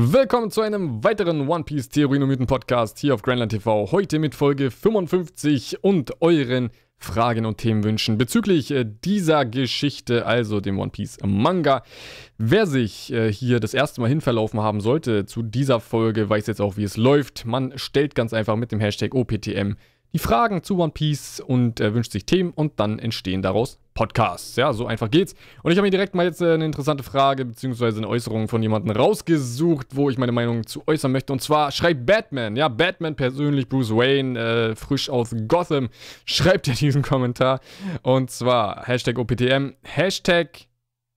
Willkommen zu einem weiteren One Piece Theorien und Mythen Podcast hier auf Grandland TV. Heute mit Folge 55 und euren Fragen und Themenwünschen bezüglich äh, dieser Geschichte, also dem One Piece Manga. Wer sich äh, hier das erste Mal hinverlaufen haben sollte zu dieser Folge, weiß jetzt auch, wie es läuft. Man stellt ganz einfach mit dem Hashtag OPTM die Fragen zu One Piece und äh, wünscht sich Themen und dann entstehen daraus Podcasts. Ja, so einfach geht's. Und ich habe mir direkt mal jetzt äh, eine interessante Frage bzw. eine Äußerung von jemandem rausgesucht, wo ich meine Meinung zu äußern möchte. Und zwar schreibt Batman, ja, Batman persönlich, Bruce Wayne, äh, frisch aus Gotham, schreibt ja diesen Kommentar. Und zwar Hashtag OPTM, Hashtag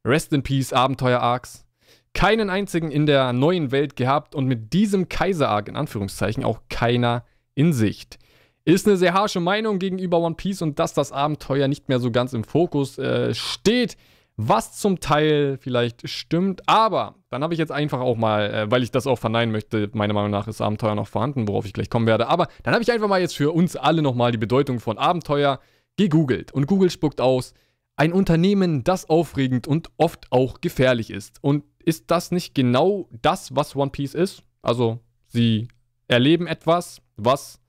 Rest in Peace Abenteuer Arcs. Keinen einzigen in der neuen Welt gehabt und mit diesem Kaiser-Arc in Anführungszeichen auch keiner in Sicht. Ist eine sehr harsche Meinung gegenüber One Piece und dass das Abenteuer nicht mehr so ganz im Fokus äh, steht, was zum Teil vielleicht stimmt. Aber dann habe ich jetzt einfach auch mal, äh, weil ich das auch verneinen möchte, meiner Meinung nach ist Abenteuer noch vorhanden, worauf ich gleich kommen werde. Aber dann habe ich einfach mal jetzt für uns alle nochmal die Bedeutung von Abenteuer gegoogelt. Und Google spuckt aus, ein Unternehmen, das aufregend und oft auch gefährlich ist. Und ist das nicht genau das, was One Piece ist? Also, sie erleben etwas, was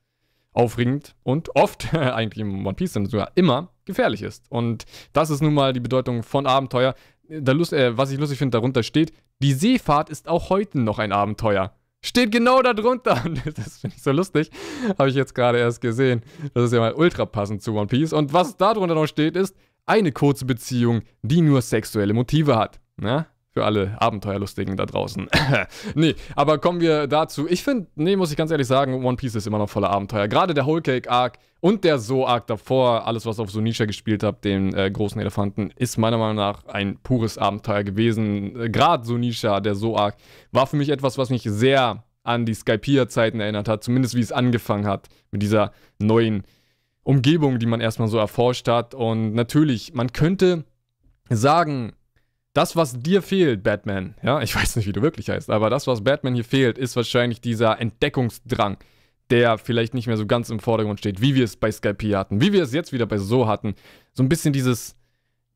aufregend und oft, eigentlich im One Piece sind sogar immer, gefährlich ist. Und das ist nun mal die Bedeutung von Abenteuer. Da Lust, äh, was ich lustig finde, darunter steht, die Seefahrt ist auch heute noch ein Abenteuer. Steht genau darunter. Das finde ich so lustig. Habe ich jetzt gerade erst gesehen. Das ist ja mal ultra passend zu One Piece. Und was darunter noch steht, ist eine kurze Beziehung, die nur sexuelle Motive hat. Ja? Für alle Abenteuerlustigen da draußen. nee, aber kommen wir dazu. Ich finde, nee, muss ich ganz ehrlich sagen, One Piece ist immer noch voller Abenteuer. Gerade der Whole Cake Arc und der So Arc davor, alles, was auf Sonisha gespielt hat, den äh, großen Elefanten, ist meiner Meinung nach ein pures Abenteuer gewesen. Äh, Gerade Sonisha, der So Arc, war für mich etwas, was mich sehr an die Skypiea-Zeiten erinnert hat. Zumindest wie es angefangen hat mit dieser neuen Umgebung, die man erstmal so erforscht hat. Und natürlich, man könnte sagen, das, was dir fehlt, Batman, ja, ich weiß nicht, wie du wirklich heißt, aber das, was Batman hier fehlt, ist wahrscheinlich dieser Entdeckungsdrang, der vielleicht nicht mehr so ganz im Vordergrund steht, wie wir es bei Skype hatten, wie wir es jetzt wieder bei So hatten. So ein bisschen dieses,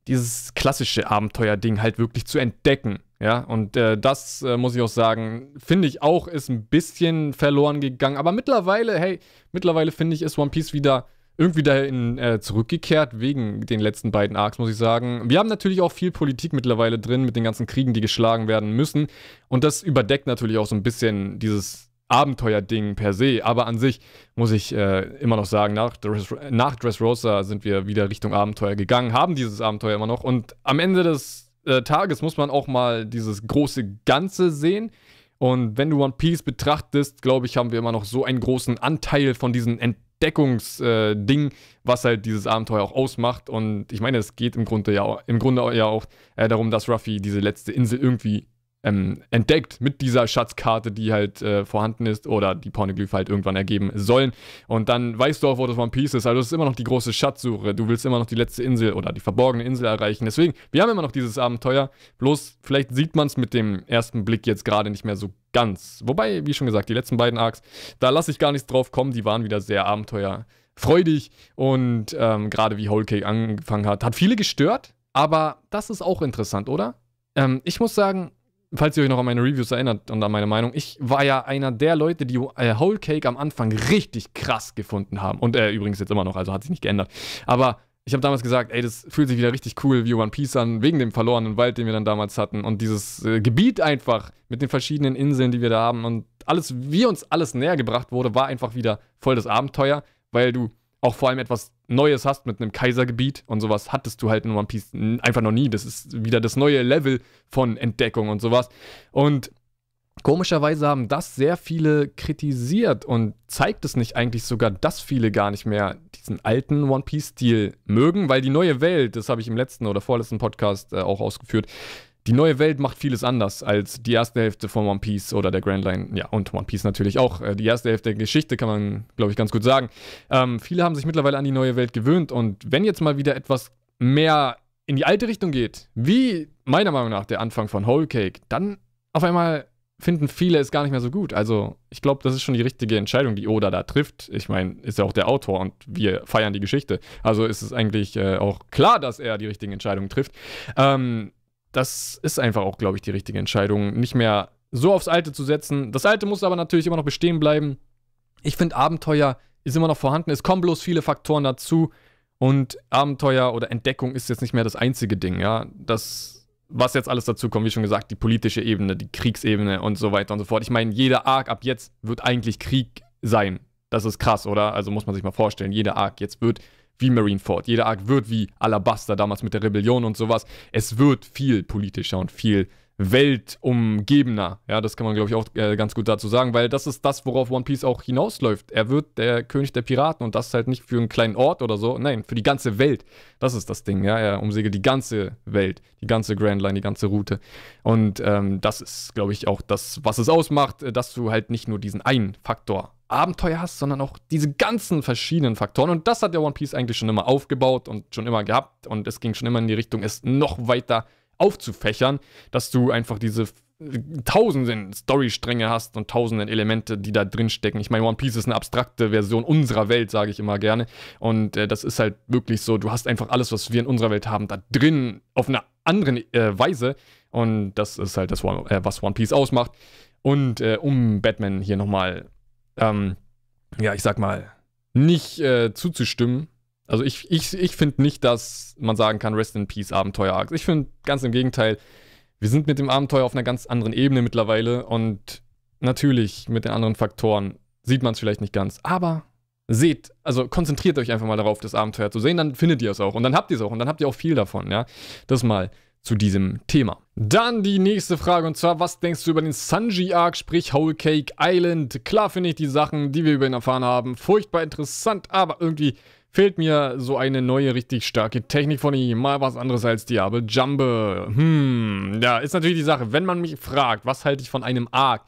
dieses klassische Abenteuer-Ding halt wirklich zu entdecken. Ja, und äh, das äh, muss ich auch sagen, finde ich auch, ist ein bisschen verloren gegangen. Aber mittlerweile, hey, mittlerweile finde ich, ist One Piece wieder irgendwie dahin äh, zurückgekehrt wegen den letzten beiden Arcs, muss ich sagen. Wir haben natürlich auch viel Politik mittlerweile drin mit den ganzen Kriegen, die geschlagen werden müssen. Und das überdeckt natürlich auch so ein bisschen dieses Abenteuer-Ding per se. Aber an sich muss ich äh, immer noch sagen, nach, Dress, nach Dressrosa sind wir wieder Richtung Abenteuer gegangen, haben dieses Abenteuer immer noch. Und am Ende des äh, Tages muss man auch mal dieses große Ganze sehen. Und wenn du One Piece betrachtest, glaube ich, haben wir immer noch so einen großen Anteil von diesen Entdeckungen Entdeckungsding, äh, was halt dieses Abenteuer auch ausmacht. Und ich meine, es geht im Grunde ja, im Grunde ja auch äh, darum, dass Ruffy diese letzte Insel irgendwie ähm, entdeckt mit dieser Schatzkarte, die halt äh, vorhanden ist oder die Pornoglyph halt irgendwann ergeben sollen. Und dann weißt du auch, wo das One Piece ist. Also es ist immer noch die große Schatzsuche. Du willst immer noch die letzte Insel oder die verborgene Insel erreichen. Deswegen, wir haben immer noch dieses Abenteuer. Bloß vielleicht sieht man es mit dem ersten Blick jetzt gerade nicht mehr so ganz. Wobei, wie schon gesagt, die letzten beiden Arcs, da lasse ich gar nichts drauf kommen. Die waren wieder sehr abenteuerfreudig. Und ähm, gerade wie Whole Cake angefangen hat, hat viele gestört. Aber das ist auch interessant, oder? Ähm, ich muss sagen, falls ihr euch noch an meine Reviews erinnert und an meine Meinung, ich war ja einer der Leute, die äh, Whole Cake am Anfang richtig krass gefunden haben. Und äh, übrigens jetzt immer noch, also hat sich nicht geändert. Aber ich habe damals gesagt, ey, das fühlt sich wieder richtig cool wie One Piece an, wegen dem verlorenen Wald, den wir dann damals hatten. Und dieses äh, Gebiet einfach mit den verschiedenen Inseln, die wir da haben. Und alles, wie uns alles näher gebracht wurde, war einfach wieder voll das Abenteuer, weil du auch vor allem etwas Neues hast mit einem Kaisergebiet und sowas hattest du halt in One Piece einfach noch nie. Das ist wieder das neue Level von Entdeckung und sowas. Und komischerweise haben das sehr viele kritisiert und zeigt es nicht eigentlich sogar, dass viele gar nicht mehr diesen alten One Piece-Stil mögen, weil die neue Welt, das habe ich im letzten oder vorletzten Podcast äh, auch ausgeführt, die neue Welt macht vieles anders als die erste Hälfte von One Piece oder der Grand Line. Ja, und One Piece natürlich auch. Äh, die erste Hälfte der Geschichte kann man, glaube ich, ganz gut sagen. Ähm, viele haben sich mittlerweile an die neue Welt gewöhnt und wenn jetzt mal wieder etwas mehr in die alte Richtung geht, wie meiner Meinung nach der Anfang von Whole Cake, dann auf einmal finden viele es gar nicht mehr so gut. Also, ich glaube, das ist schon die richtige Entscheidung, die Oda da trifft. Ich meine, ist ja auch der Autor und wir feiern die Geschichte. Also ist es eigentlich äh, auch klar, dass er die richtigen Entscheidungen trifft. Ähm, das ist einfach auch, glaube ich, die richtige Entscheidung. Nicht mehr so aufs Alte zu setzen. Das Alte muss aber natürlich immer noch bestehen bleiben. Ich finde, Abenteuer ist immer noch vorhanden. Es kommen bloß viele Faktoren dazu. Und Abenteuer oder Entdeckung ist jetzt nicht mehr das einzige Ding, ja. Das, was jetzt alles dazu kommt, wie schon gesagt, die politische Ebene, die Kriegsebene und so weiter und so fort. Ich meine, jeder Arc ab jetzt wird eigentlich Krieg sein. Das ist krass, oder? Also muss man sich mal vorstellen, jeder Arc jetzt wird wie Marineford, jeder Arc wird wie Alabaster damals mit der Rebellion und sowas. Es wird viel politischer und viel weltumgebener. Ja, das kann man, glaube ich, auch äh, ganz gut dazu sagen, weil das ist das, worauf One Piece auch hinausläuft. Er wird der König der Piraten und das halt nicht für einen kleinen Ort oder so, nein, für die ganze Welt. Das ist das Ding, ja. Er umsegelt die ganze Welt, die ganze Grand Line, die ganze Route. Und ähm, das ist, glaube ich, auch das, was es ausmacht, äh, dass du halt nicht nur diesen einen Faktor Abenteuer hast, sondern auch diese ganzen verschiedenen Faktoren. Und das hat der One Piece eigentlich schon immer aufgebaut und schon immer gehabt. Und es ging schon immer in die Richtung, es noch weiter aufzufächern, dass du einfach diese tausenden Storystränge hast und tausenden Elemente, die da drin stecken. Ich meine, One Piece ist eine abstrakte Version unserer Welt, sage ich immer gerne. Und äh, das ist halt wirklich so, du hast einfach alles, was wir in unserer Welt haben, da drin auf eine andere äh, Weise. Und das ist halt das, äh, was One Piece ausmacht. Und äh, um Batman hier nochmal, ähm, ja, ich sag mal, nicht äh, zuzustimmen, also ich, ich, ich finde nicht, dass man sagen kann, Rest in Peace Abenteuer Arcs. Ich finde ganz im Gegenteil, wir sind mit dem Abenteuer auf einer ganz anderen Ebene mittlerweile und natürlich mit den anderen Faktoren sieht man es vielleicht nicht ganz, aber seht, also konzentriert euch einfach mal darauf, das Abenteuer zu sehen, dann findet ihr es auch und dann habt ihr es auch und dann habt ihr auch viel davon, ja. Das mal zu diesem Thema. Dann die nächste Frage und zwar, was denkst du über den Sanji Arc, sprich Whole Cake Island? Klar finde ich die Sachen, die wir über ihn erfahren haben, furchtbar interessant, aber irgendwie fehlt mir so eine neue, richtig starke Technik von ihm. Mal was anderes als Diablo Jumbe. Hm, ja, ist natürlich die Sache. Wenn man mich fragt, was halte ich von einem Arc,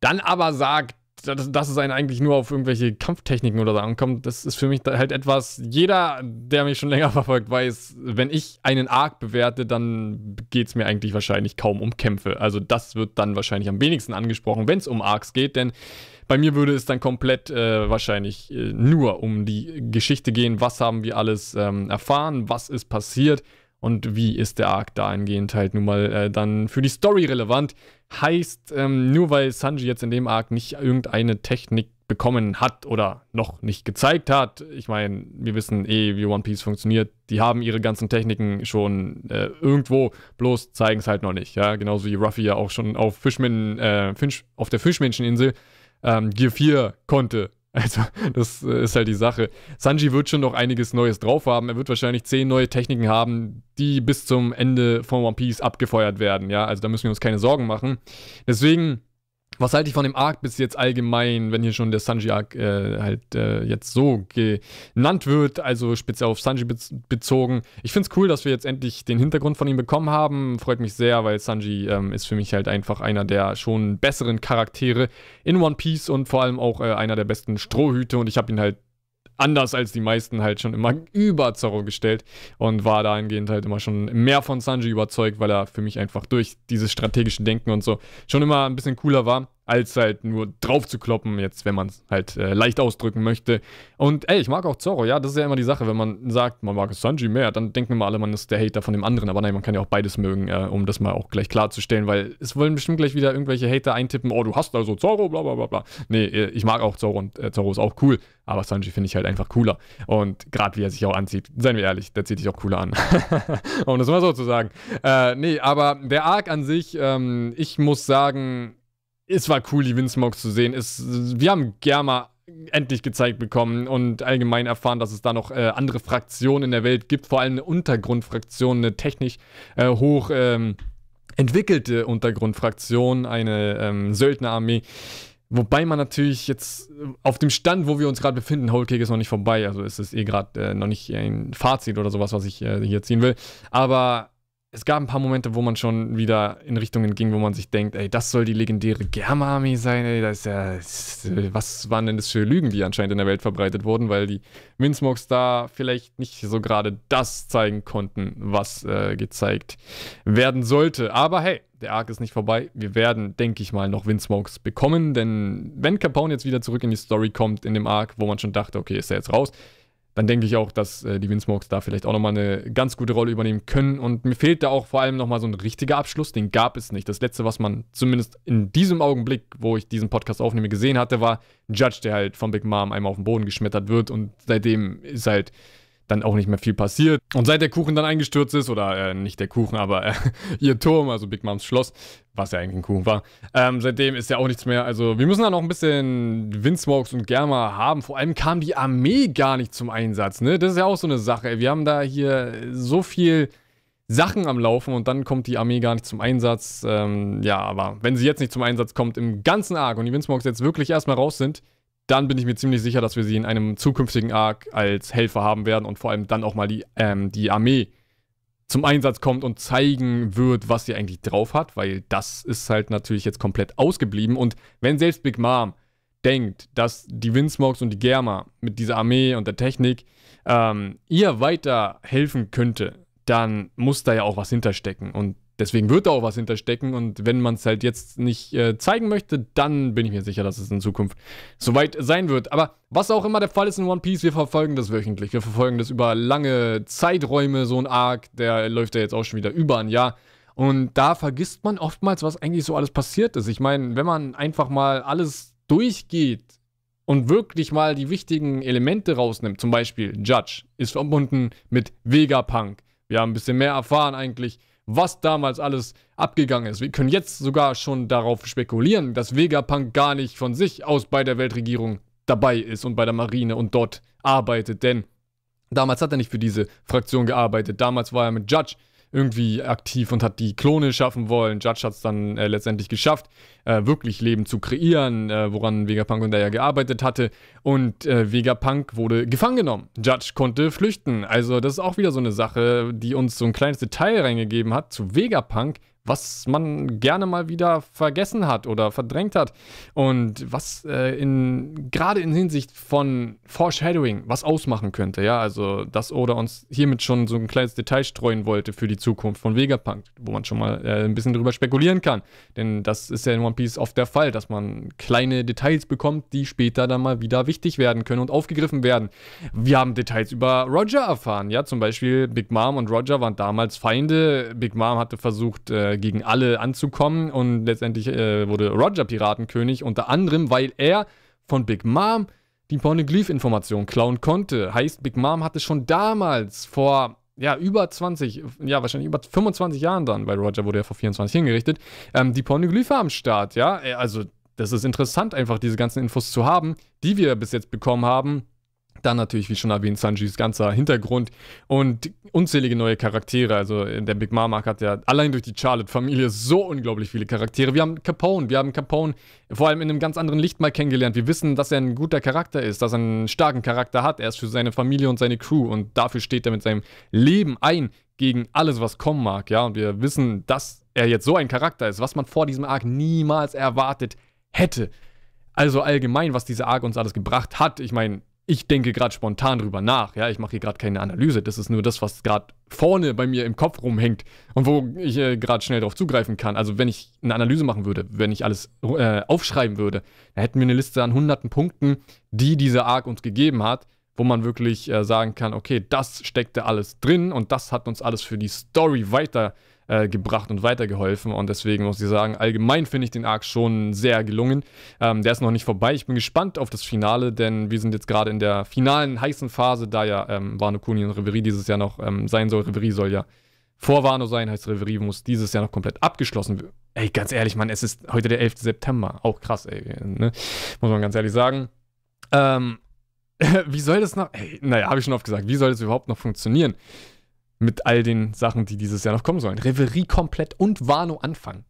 dann aber sagt, dass, dass es einen eigentlich nur auf irgendwelche Kampftechniken oder so ankommt, das ist für mich halt etwas, jeder, der mich schon länger verfolgt, weiß, wenn ich einen Arc bewerte, dann geht es mir eigentlich wahrscheinlich kaum um Kämpfe. Also das wird dann wahrscheinlich am wenigsten angesprochen, wenn es um Arcs geht, denn bei mir würde es dann komplett äh, wahrscheinlich äh, nur um die Geschichte gehen. Was haben wir alles ähm, erfahren? Was ist passiert? Und wie ist der Arc dahingehend halt nun mal äh, dann für die Story relevant? Heißt, ähm, nur weil Sanji jetzt in dem Arc nicht irgendeine Technik bekommen hat oder noch nicht gezeigt hat. Ich meine, wir wissen eh, wie One Piece funktioniert. Die haben ihre ganzen Techniken schon äh, irgendwo, bloß zeigen es halt noch nicht. Ja, genauso wie Ruffy ja auch schon auf Fischmen, äh, Fisch, auf der Fischmenscheninsel ähm, Gear 4 konnte. Also, das äh, ist halt die Sache. Sanji wird schon noch einiges Neues drauf haben. Er wird wahrscheinlich zehn neue Techniken haben, die bis zum Ende von One Piece abgefeuert werden. Ja, also da müssen wir uns keine Sorgen machen. Deswegen was halte ich von dem Arc bis jetzt allgemein, wenn hier schon der Sanji-Arc äh, halt äh, jetzt so genannt wird, also speziell auf Sanji bez bezogen. Ich finde es cool, dass wir jetzt endlich den Hintergrund von ihm bekommen haben. Freut mich sehr, weil Sanji ähm, ist für mich halt einfach einer der schon besseren Charaktere in One Piece und vor allem auch äh, einer der besten Strohhüte und ich habe ihn halt anders als die meisten halt schon immer über Zorro gestellt und war dahingehend halt immer schon mehr von Sanji überzeugt, weil er für mich einfach durch dieses strategische Denken und so schon immer ein bisschen cooler war als halt nur drauf zu kloppen, jetzt, wenn man es halt äh, leicht ausdrücken möchte. Und ey, ich mag auch Zorro, ja, das ist ja immer die Sache, wenn man sagt, man mag Sanji mehr, dann denken immer alle, man ist der Hater von dem anderen, aber nein, man kann ja auch beides mögen, äh, um das mal auch gleich klarzustellen, weil es wollen bestimmt gleich wieder irgendwelche Hater eintippen, oh, du hast also Zorro, bla bla bla bla. Nee, äh, ich mag auch Zorro und äh, Zorro ist auch cool, aber Sanji finde ich halt einfach cooler. Und gerade wie er sich auch anzieht, seien wir ehrlich, der zieht sich auch cooler an. um das mal so zu sagen. Äh, nee, aber der Arc an sich, ähm, ich muss sagen, es war cool, die Windsmoke zu sehen. Es, wir haben Germa endlich gezeigt bekommen und allgemein erfahren, dass es da noch äh, andere Fraktionen in der Welt gibt, vor allem eine Untergrundfraktion, eine technisch äh, hoch ähm, entwickelte Untergrundfraktion, eine ähm, Söldnerarmee. Wobei man natürlich jetzt auf dem Stand, wo wir uns gerade befinden, Whole Cake ist noch nicht vorbei, also ist es eh gerade äh, noch nicht ein Fazit oder sowas, was ich äh, hier ziehen will. Aber es gab ein paar Momente, wo man schon wieder in Richtungen ging, wo man sich denkt, ey, das soll die legendäre Germa-Armee sein, ey, das ist ja, was waren denn das für Lügen, die anscheinend in der Welt verbreitet wurden, weil die Windsmokes da vielleicht nicht so gerade das zeigen konnten, was äh, gezeigt werden sollte. Aber hey, der Arc ist nicht vorbei. Wir werden, denke ich mal, noch Windsmokes bekommen, denn wenn Capone jetzt wieder zurück in die Story kommt, in dem Arc, wo man schon dachte, okay, ist er jetzt raus, dann denke ich auch, dass äh, die Windsmokes da vielleicht auch nochmal eine ganz gute Rolle übernehmen können. Und mir fehlt da auch vor allem nochmal so ein richtiger Abschluss. Den gab es nicht. Das letzte, was man zumindest in diesem Augenblick, wo ich diesen Podcast aufnehme, gesehen hatte, war Judge, der halt von Big Mom einmal auf den Boden geschmettert wird. Und seitdem ist halt dann auch nicht mehr viel passiert. Und seit der Kuchen dann eingestürzt ist, oder äh, nicht der Kuchen, aber äh, ihr Turm, also Big Moms Schloss, was ja eigentlich ein Kuchen war, ähm, seitdem ist ja auch nichts mehr. Also wir müssen da noch ein bisschen Windsmokes und Germa haben. Vor allem kam die Armee gar nicht zum Einsatz, ne? Das ist ja auch so eine Sache. Wir haben da hier so viel Sachen am Laufen und dann kommt die Armee gar nicht zum Einsatz. Ähm, ja, aber wenn sie jetzt nicht zum Einsatz kommt im ganzen Arc und die Windsmokes jetzt wirklich erstmal raus sind, dann bin ich mir ziemlich sicher, dass wir sie in einem zukünftigen Arc als Helfer haben werden und vor allem dann auch mal die, ähm, die Armee zum Einsatz kommt und zeigen wird, was sie eigentlich drauf hat, weil das ist halt natürlich jetzt komplett ausgeblieben. Und wenn selbst Big Mom denkt, dass die Windsmokes und die Germa mit dieser Armee und der Technik ähm, ihr weiter helfen könnte, dann muss da ja auch was hinterstecken. Und Deswegen wird da auch was hinterstecken und wenn man es halt jetzt nicht äh, zeigen möchte, dann bin ich mir sicher, dass es in Zukunft soweit sein wird. Aber was auch immer der Fall ist in One Piece, wir verfolgen das wöchentlich. Wir verfolgen das über lange Zeiträume, so ein Arc, der läuft ja jetzt auch schon wieder über ein Jahr. Und da vergisst man oftmals, was eigentlich so alles passiert ist. Ich meine, wenn man einfach mal alles durchgeht und wirklich mal die wichtigen Elemente rausnimmt, zum Beispiel Judge ist verbunden mit Vegapunk. Wir haben ein bisschen mehr erfahren eigentlich was damals alles abgegangen ist. Wir können jetzt sogar schon darauf spekulieren, dass Vegapunk gar nicht von sich aus bei der Weltregierung dabei ist und bei der Marine und dort arbeitet, denn damals hat er nicht für diese Fraktion gearbeitet. Damals war er mit Judge irgendwie aktiv und hat die Klone schaffen wollen. Judge hat es dann äh, letztendlich geschafft, äh, wirklich Leben zu kreieren, äh, woran Vegapunk und der ja gearbeitet hatte. Und äh, Vegapunk wurde gefangen genommen. Judge konnte flüchten. Also das ist auch wieder so eine Sache, die uns so ein kleines Detail reingegeben hat zu Vegapunk, was man gerne mal wieder vergessen hat oder verdrängt hat. Und was äh, in gerade in Hinsicht von Foreshadowing was ausmachen könnte, ja, also dass Oda uns hiermit schon so ein kleines Detail streuen wollte für die Zukunft von Vegapunk, wo man schon mal äh, ein bisschen drüber spekulieren kann, denn das ist ja in One Piece oft der Fall, dass man kleine Details bekommt, die später dann mal wieder wichtig werden können und aufgegriffen werden. Wir haben Details über Roger erfahren, ja, zum Beispiel Big Mom und Roger waren damals Feinde, Big Mom hatte versucht äh, äh, gegen alle anzukommen und letztendlich äh, wurde Roger Piratenkönig, unter anderem, weil er von Big Mom die Pornoglyph-Information klauen konnte. Heißt, Big Mom hatte schon damals vor ja, über 20, ja, wahrscheinlich über 25 Jahren dann, weil Roger wurde ja vor 24 hingerichtet, ähm, die Pornoglyphe am Start, ja. Äh, also, das ist interessant, einfach diese ganzen Infos zu haben, die wir bis jetzt bekommen haben. Dann natürlich, wie schon erwähnt, Sanjis ganzer Hintergrund und unzählige neue Charaktere. Also der Big Mama hat ja allein durch die Charlotte-Familie so unglaublich viele Charaktere. Wir haben Capone, wir haben Capone vor allem in einem ganz anderen Licht mal kennengelernt. Wir wissen, dass er ein guter Charakter ist, dass er einen starken Charakter hat. Er ist für seine Familie und seine Crew und dafür steht er mit seinem Leben ein gegen alles, was kommen mag. Ja, und wir wissen, dass er jetzt so ein Charakter ist, was man vor diesem Arc niemals erwartet hätte. Also allgemein, was dieser Arc uns alles gebracht hat. Ich meine, ich denke gerade spontan drüber nach. Ja, ich mache hier gerade keine Analyse. Das ist nur das, was gerade vorne bei mir im Kopf rumhängt und wo ich äh, gerade schnell darauf zugreifen kann. Also, wenn ich eine Analyse machen würde, wenn ich alles äh, aufschreiben würde, dann hätten wir eine Liste an hunderten Punkten, die dieser Arc uns gegeben hat, wo man wirklich äh, sagen kann: Okay, das steckte alles drin und das hat uns alles für die Story weiter äh, gebracht und weitergeholfen. Und deswegen muss ich sagen, allgemein finde ich den Arc schon sehr gelungen. Ähm, der ist noch nicht vorbei. Ich bin gespannt auf das Finale, denn wir sind jetzt gerade in der finalen heißen Phase, da ja ähm, Wano Kuni und Reverie dieses Jahr noch ähm, sein soll. Reverie soll ja vor Wano sein, heißt Reverie muss dieses Jahr noch komplett abgeschlossen werden. Ey, ganz ehrlich, Mann, es ist heute der 11. September. Auch krass, ey. Ne? Muss man ganz ehrlich sagen. Ähm, wie soll das noch? Ey, naja, habe ich schon oft gesagt. Wie soll das überhaupt noch funktionieren? Mit all den Sachen, die dieses Jahr noch kommen sollen. Reverie komplett und Wano Anfang.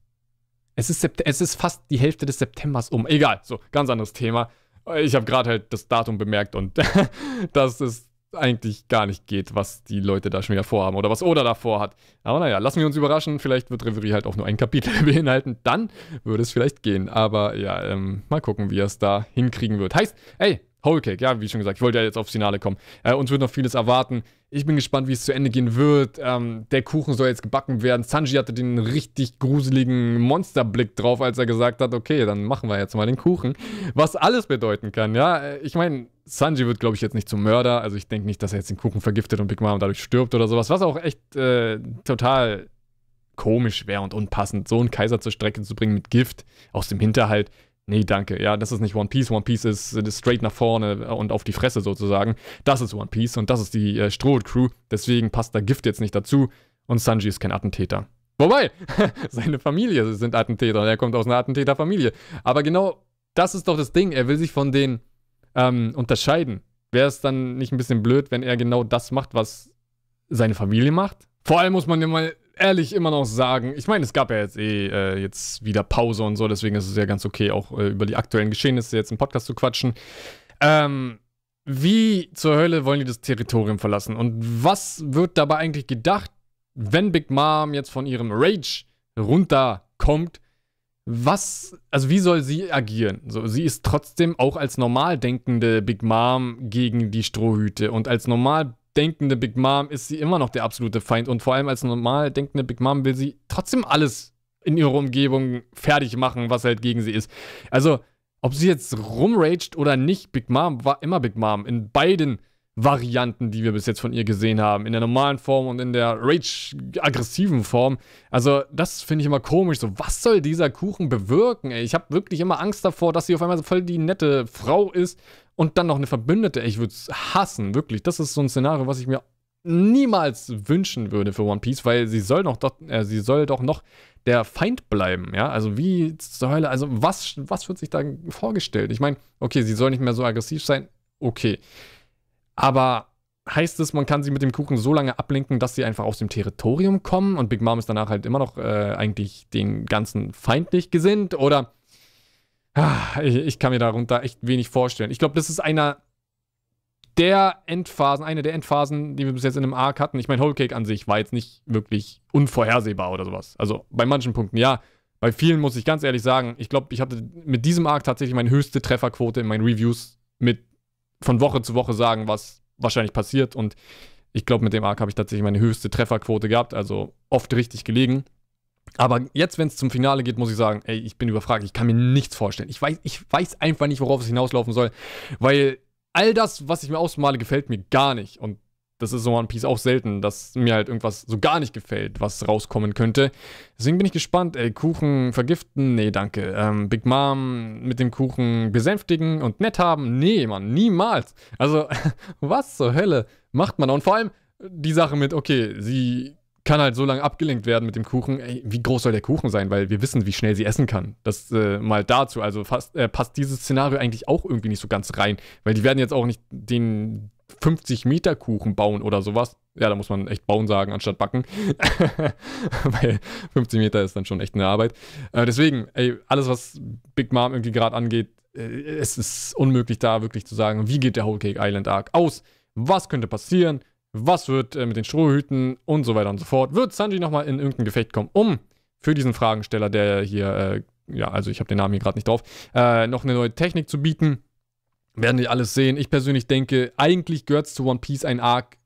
Es ist, es ist fast die Hälfte des Septembers um. Egal, so, ganz anderes Thema. Ich habe gerade halt das Datum bemerkt und dass es eigentlich gar nicht geht, was die Leute da schon wieder vorhaben oder was Oda da vorhat. Aber naja, lassen wir uns überraschen. Vielleicht wird Reverie halt auch nur ein Kapitel beinhalten. Dann würde es vielleicht gehen. Aber ja, ähm, mal gucken, wie er es da hinkriegen wird. Heißt, ey, Whole Cake, ja, wie schon gesagt, ich wollte ja jetzt aufs Finale kommen. Äh, uns wird noch vieles erwarten. Ich bin gespannt, wie es zu Ende gehen wird. Ähm, der Kuchen soll jetzt gebacken werden. Sanji hatte den richtig gruseligen Monsterblick drauf, als er gesagt hat, okay, dann machen wir jetzt mal den Kuchen. Was alles bedeuten kann, ja. Äh, ich meine, Sanji wird, glaube ich, jetzt nicht zum Mörder. Also ich denke nicht, dass er jetzt den Kuchen vergiftet und Big Mom dadurch stirbt oder sowas. Was auch echt äh, total komisch wäre und unpassend, so einen Kaiser zur Strecke zu bringen mit Gift aus dem Hinterhalt. Nee, danke. Ja, das ist nicht One Piece. One Piece ist, ist straight nach vorne und auf die Fresse sozusagen. Das ist One Piece und das ist die äh, Strohhut-Crew. Deswegen passt da Gift jetzt nicht dazu. Und Sanji ist kein Attentäter. Wobei, seine Familie sind Attentäter. Er kommt aus einer Attentäterfamilie. Aber genau das ist doch das Ding. Er will sich von denen ähm, unterscheiden. Wäre es dann nicht ein bisschen blöd, wenn er genau das macht, was seine Familie macht? Vor allem muss man ja mal ehrlich immer noch sagen, ich meine, es gab ja jetzt eh äh, jetzt wieder Pause und so, deswegen ist es ja ganz okay, auch äh, über die aktuellen Geschehnisse jetzt im Podcast zu quatschen. Ähm, wie zur Hölle wollen die das Territorium verlassen? Und was wird dabei eigentlich gedacht, wenn Big Mom jetzt von ihrem Rage runterkommt? Was, also wie soll sie agieren? So, sie ist trotzdem auch als normal denkende Big Mom gegen die Strohhüte und als normal denkende Big Mom ist sie immer noch der absolute Feind. Und vor allem als normal denkende Big Mom will sie trotzdem alles in ihrer Umgebung fertig machen, was halt gegen sie ist. Also, ob sie jetzt rumraged oder nicht, Big Mom war immer Big Mom. In beiden Varianten, die wir bis jetzt von ihr gesehen haben. In der normalen Form und in der Rage-aggressiven Form. Also, das finde ich immer komisch. So, was soll dieser Kuchen bewirken, ey? Ich habe wirklich immer Angst davor, dass sie auf einmal so voll die nette Frau ist und dann noch eine Verbündete. Ich würde es hassen, wirklich. Das ist so ein Szenario, was ich mir niemals wünschen würde für One Piece, weil sie soll doch, doch äh, sie soll doch noch der Feind bleiben, ja? Also wie zur Hölle, also was, was wird sich da vorgestellt? Ich meine, okay, sie soll nicht mehr so aggressiv sein, okay. Aber heißt es, man kann sie mit dem Kuchen so lange ablenken, dass sie einfach aus dem Territorium kommen und Big Mom ist danach halt immer noch äh, eigentlich den ganzen feindlich gesinnt? Oder ich, ich kann mir darunter echt wenig vorstellen. Ich glaube, das ist einer der Endphasen, eine der Endphasen, die wir bis jetzt in einem Arc hatten. Ich meine, Whole Cake an sich war jetzt nicht wirklich unvorhersehbar oder sowas. Also bei manchen Punkten ja. Bei vielen muss ich ganz ehrlich sagen, ich glaube, ich hatte mit diesem Arc tatsächlich meine höchste Trefferquote in meinen Reviews mit von Woche zu Woche sagen, was wahrscheinlich passiert. Und ich glaube, mit dem Arc habe ich tatsächlich meine höchste Trefferquote gehabt, also oft richtig gelegen. Aber jetzt, wenn es zum Finale geht, muss ich sagen, ey, ich bin überfragt. Ich kann mir nichts vorstellen. Ich weiß, ich weiß einfach nicht, worauf es hinauslaufen soll. Weil all das, was ich mir ausmale, gefällt mir gar nicht. Und das ist so One Piece auch selten, dass mir halt irgendwas so gar nicht gefällt, was rauskommen könnte. Deswegen bin ich gespannt. Ey, Kuchen vergiften? Nee, danke. Ähm, Big Mom mit dem Kuchen besänftigen und nett haben? Nee, Mann, niemals. Also, was zur Hölle macht man? Und vor allem die Sache mit, okay, sie kann halt so lange abgelenkt werden mit dem Kuchen. Ey, wie groß soll der Kuchen sein? Weil wir wissen, wie schnell sie essen kann. Das äh, mal dazu. Also fast, äh, passt dieses Szenario eigentlich auch irgendwie nicht so ganz rein. Weil die werden jetzt auch nicht den 50 Meter Kuchen bauen oder sowas. Ja, da muss man echt bauen sagen, anstatt backen. weil 50 Meter ist dann schon echt eine Arbeit. Äh, deswegen, ey, alles, was Big Mom irgendwie gerade angeht, äh, es ist unmöglich da wirklich zu sagen, wie geht der Whole Cake Island Arc aus? Was könnte passieren? Was wird äh, mit den Strohhüten und so weiter und so fort? Wird Sanji nochmal in irgendein Gefecht kommen, um für diesen Fragensteller, der hier, äh, ja, also ich habe den Namen hier gerade nicht drauf, äh, noch eine neue Technik zu bieten? Werden die alles sehen. Ich persönlich denke, eigentlich gehört es zu One Piece, ein Arc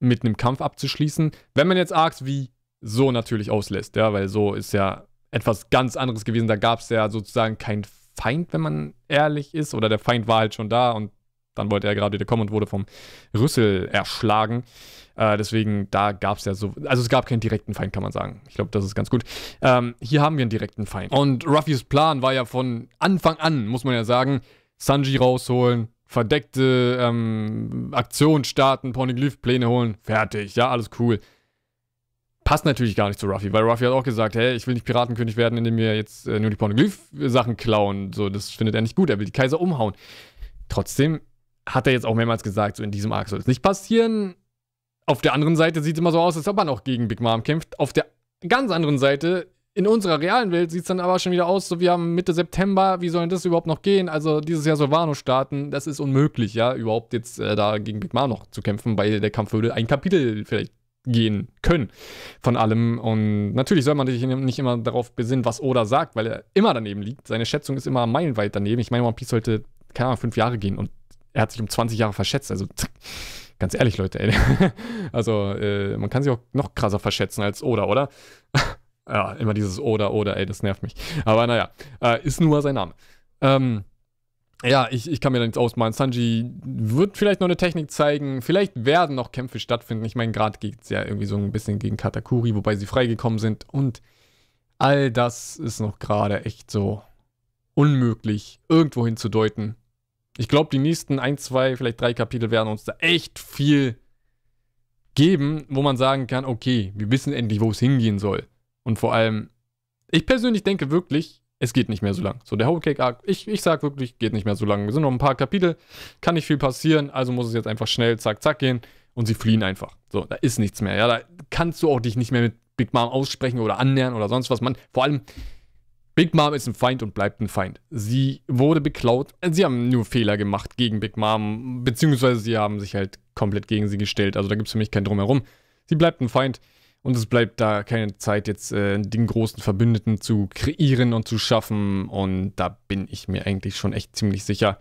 mit einem Kampf abzuschließen. Wenn man jetzt Arcs wie so natürlich auslässt, ja, weil so ist ja etwas ganz anderes gewesen. Da gab es ja sozusagen keinen Feind, wenn man ehrlich ist, oder der Feind war halt schon da und dann wollte er gerade wieder kommen und wurde vom Rüssel erschlagen. Äh, deswegen, da gab es ja so, also es gab keinen direkten Feind, kann man sagen. Ich glaube, das ist ganz gut. Ähm, hier haben wir einen direkten Feind. Und Ruffys Plan war ja von Anfang an, muss man ja sagen, Sanji rausholen, verdeckte ähm, Aktion starten, Poneglyph-Pläne holen, fertig, ja, alles cool. Passt natürlich gar nicht zu Ruffy, weil Ruffy hat auch gesagt, hey, ich will nicht Piratenkönig werden, indem wir jetzt äh, nur die Poneglyph-Sachen klauen. So, das findet er nicht gut, er will die Kaiser umhauen. Trotzdem hat er jetzt auch mehrmals gesagt, so in diesem Arc soll es nicht passieren. Auf der anderen Seite sieht es immer so aus, als ob er noch gegen Big Mom kämpft. Auf der ganz anderen Seite, in unserer realen Welt, sieht es dann aber schon wieder aus, so wir haben Mitte September, wie soll denn das überhaupt noch gehen? Also dieses Jahr soll Wano starten, das ist unmöglich, ja, überhaupt jetzt äh, da gegen Big Mom noch zu kämpfen, weil der Kampf würde ein Kapitel vielleicht gehen können von allem. Und natürlich soll man sich nicht immer darauf besinnen, was Oda sagt, weil er immer daneben liegt. Seine Schätzung ist immer meilenweit daneben. Ich meine, One Piece sollte, keine Ahnung, fünf Jahre gehen und er hat sich um 20 Jahre verschätzt. Also ganz ehrlich, Leute, ey. Also äh, man kann sich auch noch krasser verschätzen als Oda, oder? ja, immer dieses Oda, Oda, ey, das nervt mich. Aber naja, äh, ist nur sein Name. Ähm, ja, ich, ich kann mir da nichts ausmalen. Sanji wird vielleicht noch eine Technik zeigen. Vielleicht werden noch Kämpfe stattfinden. Ich meine, gerade geht es ja irgendwie so ein bisschen gegen Katakuri, wobei sie freigekommen sind. Und all das ist noch gerade echt so unmöglich, irgendwo hinzudeuten. Ich glaube, die nächsten ein, zwei, vielleicht drei Kapitel werden uns da echt viel geben, wo man sagen kann, okay, wir wissen endlich, wo es hingehen soll. Und vor allem, ich persönlich denke wirklich, es geht nicht mehr so lang. So, der Whole Cake Arc, ich, ich sag wirklich, geht nicht mehr so lang. Wir sind noch ein paar Kapitel, kann nicht viel passieren, also muss es jetzt einfach schnell, zack, zack gehen und sie fliehen einfach. So, da ist nichts mehr. Ja, da kannst du auch dich nicht mehr mit Big Mom aussprechen oder annähern oder sonst was. Man, vor allem, Big Mom ist ein Feind und bleibt ein Feind. Sie wurde beklaut. Sie haben nur Fehler gemacht gegen Big Mom, beziehungsweise sie haben sich halt komplett gegen sie gestellt. Also da gibt es für mich kein Drumherum. Sie bleibt ein Feind. Und es bleibt da keine Zeit, jetzt äh, den großen Verbündeten zu kreieren und zu schaffen. Und da bin ich mir eigentlich schon echt ziemlich sicher,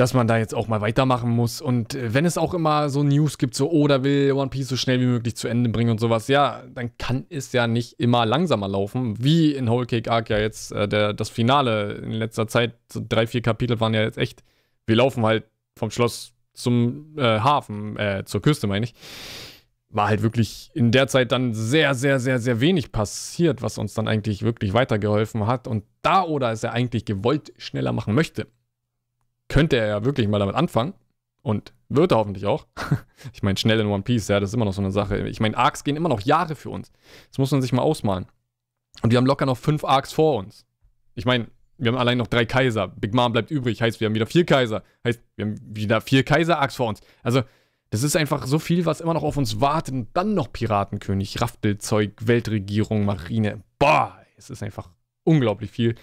dass man da jetzt auch mal weitermachen muss. Und äh, wenn es auch immer so News gibt, so, oh, da will One Piece so schnell wie möglich zu Ende bringen und sowas, ja, dann kann es ja nicht immer langsamer laufen, wie in Whole Cake Arc ja jetzt äh, der, das Finale in letzter Zeit, so drei, vier Kapitel waren ja jetzt echt, wir laufen halt vom Schloss zum äh, Hafen, äh, zur Küste, meine ich war halt wirklich in der Zeit dann sehr, sehr, sehr, sehr wenig passiert, was uns dann eigentlich wirklich weitergeholfen hat. Und da oder es er eigentlich gewollt schneller machen möchte, könnte er ja wirklich mal damit anfangen. Und wird er hoffentlich auch. ich meine, schnell in One Piece, ja, das ist immer noch so eine Sache. Ich meine, Arcs gehen immer noch Jahre für uns. Das muss man sich mal ausmalen. Und wir haben locker noch fünf Arcs vor uns. Ich meine, wir haben allein noch drei Kaiser. Big Mom bleibt übrig, heißt, wir haben wieder vier Kaiser. Heißt, wir haben wieder vier Kaiser-Arcs vor uns. Also, das ist einfach so viel, was immer noch auf uns wartet. Und dann noch Piratenkönig, Raftelzeug, Weltregierung, Marine. Boah, es ist einfach unglaublich viel.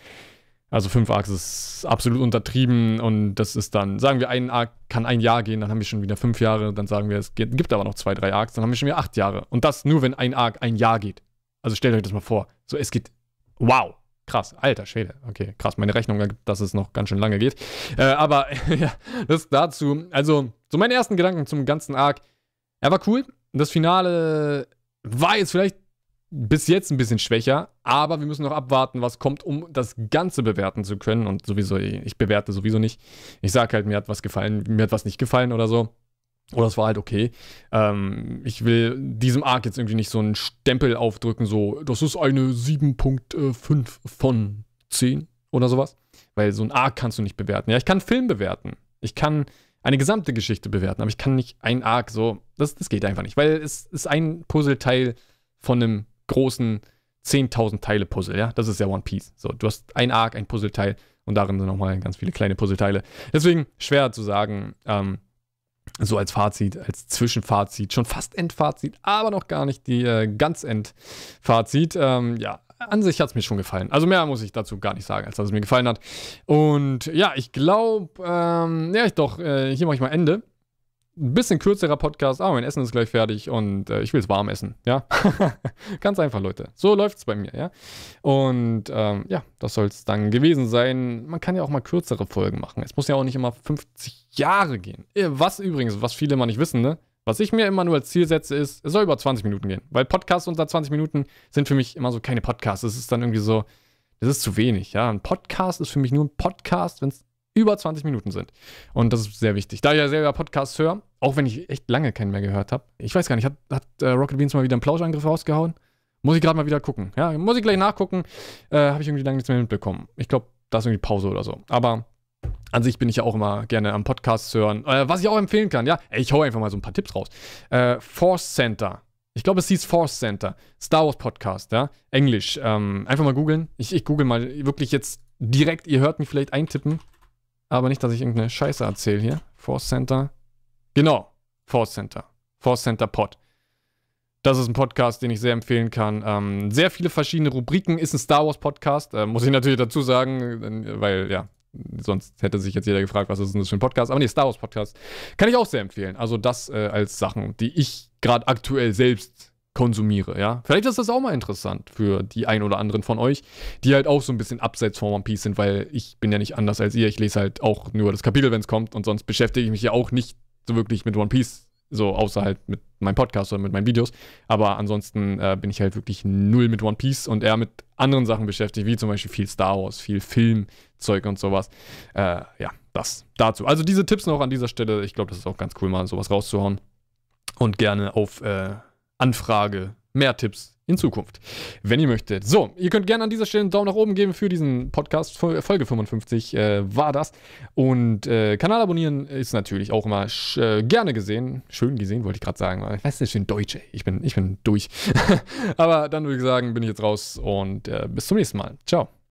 Also fünf Arcs ist absolut untertrieben und das ist dann, sagen wir, ein Arc kann ein Jahr gehen, dann haben wir schon wieder fünf Jahre, dann sagen wir, es gibt aber noch zwei, drei Arcs, dann haben wir schon wieder acht Jahre. Und das nur, wenn ein Arc ein Jahr geht. Also stellt euch das mal vor. So, es geht, wow, krass, alter Schwede. Okay, krass, meine Rechnung dass es noch ganz schön lange geht. Äh, aber ja, das dazu. Also, so meine ersten Gedanken zum ganzen Arc. Er war cool. Das Finale war jetzt vielleicht bis jetzt ein bisschen schwächer, aber wir müssen noch abwarten, was kommt, um das Ganze bewerten zu können. Und sowieso, ich bewerte sowieso nicht. Ich sage halt, mir hat was gefallen, mir hat was nicht gefallen oder so. Oder es war halt okay. Ähm, ich will diesem Arc jetzt irgendwie nicht so einen Stempel aufdrücken, so, das ist eine 7.5 von 10 oder sowas. Weil so ein Arc kannst du nicht bewerten. Ja, ich kann Film bewerten. Ich kann eine gesamte Geschichte bewerten, aber ich kann nicht ein Arc so. Das, das geht einfach nicht, weil es ist ein Puzzleteil von einem großen 10.000 Teile Puzzle, ja. Das ist ja One Piece. So, du hast ein Arc, ein Puzzleteil und darin sind nochmal ganz viele kleine Puzzleteile. Deswegen schwer zu sagen, ähm, so als Fazit, als Zwischenfazit, schon fast Endfazit, aber noch gar nicht die äh, ganz Endfazit. Ähm, ja, an sich hat es mir schon gefallen. Also mehr muss ich dazu gar nicht sagen, als dass es mir gefallen hat. Und ja, ich glaube, ähm, ja, ich doch, äh, hier mache ich mal Ende ein bisschen kürzerer Podcast, aber mein Essen ist gleich fertig und äh, ich will es warm essen, ja. Ganz einfach, Leute. So läuft es bei mir, ja. Und ähm, ja, das soll es dann gewesen sein. Man kann ja auch mal kürzere Folgen machen. Es muss ja auch nicht immer 50 Jahre gehen. Äh, was übrigens, was viele immer nicht wissen, ne? Was ich mir immer nur als Ziel setze, ist, es soll über 20 Minuten gehen. Weil Podcasts unter 20 Minuten sind für mich immer so keine Podcasts. Es ist dann irgendwie so, das ist zu wenig, ja. Ein Podcast ist für mich nur ein Podcast, wenn es über 20 Minuten sind. Und das ist sehr wichtig. Da ich ja selber Podcasts höre, auch wenn ich echt lange keinen mehr gehört habe. Ich weiß gar nicht, hat, hat äh, Rocket Beans mal wieder einen Plauschangriff rausgehauen? Muss ich gerade mal wieder gucken. Ja, muss ich gleich nachgucken. Äh, habe ich irgendwie lange nichts mehr mitbekommen. Ich glaube, da ist irgendwie Pause oder so. Aber an sich bin ich ja auch immer gerne am Podcast hören. Äh, was ich auch empfehlen kann, ja, ich hau einfach mal so ein paar Tipps raus. Äh, Force Center. Ich glaube, es hieß Force Center. Star Wars Podcast, ja. Englisch. Ähm, einfach mal googeln. Ich, ich google mal wirklich jetzt direkt. Ihr hört mich vielleicht eintippen. Aber nicht, dass ich irgendeine Scheiße erzähle hier. Force Center. Genau, Force Center. Force Center Pod. Das ist ein Podcast, den ich sehr empfehlen kann. Ähm, sehr viele verschiedene Rubriken. Ist ein Star Wars Podcast. Äh, muss ich natürlich dazu sagen, weil ja, sonst hätte sich jetzt jeder gefragt, was ist denn das für ein Podcast. Aber nee, Star Wars Podcast kann ich auch sehr empfehlen. Also das äh, als Sachen, die ich gerade aktuell selbst konsumiere, ja. Vielleicht ist das auch mal interessant für die ein oder anderen von euch, die halt auch so ein bisschen abseits von One Piece sind, weil ich bin ja nicht anders als ihr. Ich lese halt auch nur das Kapitel, wenn es kommt und sonst beschäftige ich mich ja auch nicht so wirklich mit One Piece so außer halt mit meinem Podcast oder mit meinen Videos. Aber ansonsten äh, bin ich halt wirklich null mit One Piece und eher mit anderen Sachen beschäftigt, wie zum Beispiel viel Star Wars, viel Filmzeug und sowas. Äh, ja, das dazu. Also diese Tipps noch an dieser Stelle. Ich glaube, das ist auch ganz cool, mal sowas rauszuhauen. Und gerne auf äh, Anfrage mehr Tipps in Zukunft, wenn ihr möchtet. So, ihr könnt gerne an dieser Stelle einen Daumen nach oben geben für diesen Podcast. Folge 55 äh, war das. Und äh, Kanal abonnieren ist natürlich auch immer äh, gerne gesehen. Schön gesehen, wollte ich gerade sagen. Ich weiß nicht, schön Deutsch, ey. Ich bin, ich bin durch. Aber dann würde ich sagen, bin ich jetzt raus und äh, bis zum nächsten Mal. Ciao.